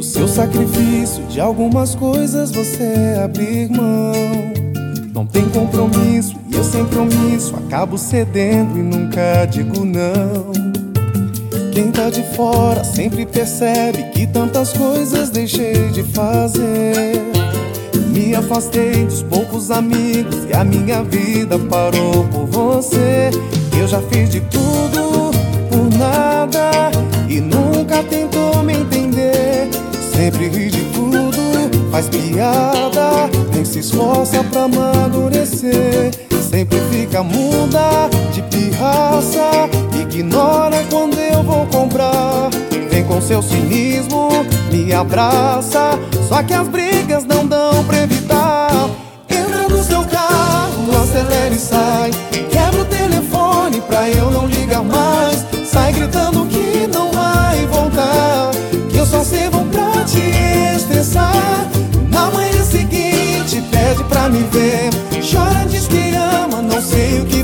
difícil, seu sacrifício. De algumas coisas você abrir mão. Não tem compromisso e eu sem compromisso acabo cedendo e nunca digo não. Quem tá de fora sempre percebe que tantas coisas deixei de fazer. Me afastei dos poucos amigos e a minha vida parou por você. Eu já fiz de tudo por nada e nunca faz piada, nem se esforça pra amadurecer. Sempre fica muda de pirraça, ignora quando eu vou comprar. Vem com seu cinismo, me abraça. Só que as brigas não dão pra evitar. Entra no seu carro, acelera e sai.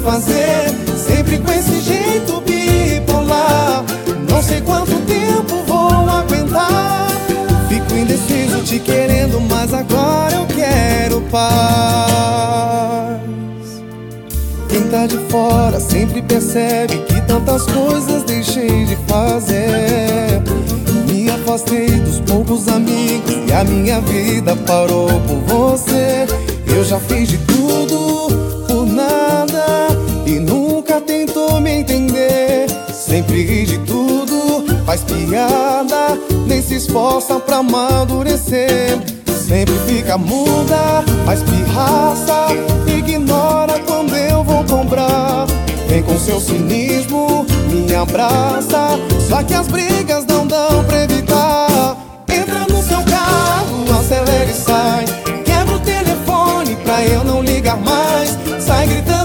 Fazer. Sempre com esse jeito bipolar. Não sei quanto tempo vou aguentar. Fico indeciso, te querendo, mas agora eu quero paz. Quem tá de fora sempre percebe que tantas coisas deixei de fazer. Me afastei dos poucos amigos e a minha vida parou por você. Eu já fiz de tudo tentou me entender. Sempre ri de tudo, faz piada, nem se esforça pra amadurecer. Sempre fica muda, faz pirraça, ignora quando eu vou comprar. Vem com seu cinismo, me abraça. Só que as brigas não dão pra evitar. Entra no seu carro, acelera e sai. Quebra o telefone pra eu não ligar mais. Sai gritando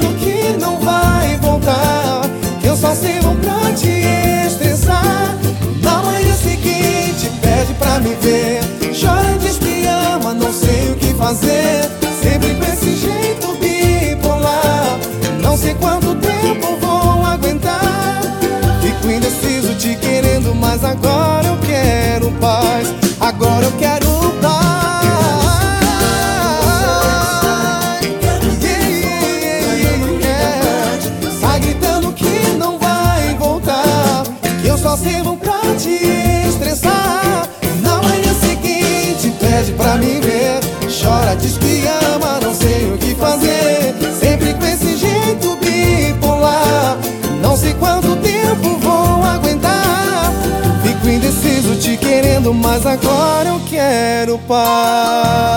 fazer. Sempre com esse jeito bipolar. Não sei quanto tempo vou aguentar. Fico indeciso, te querendo, mas agora eu quero paz. Agora eu quero paz. Yeah, gritando que não vai voltar. Que eu só sirvo pra te mas agora eu quero paz.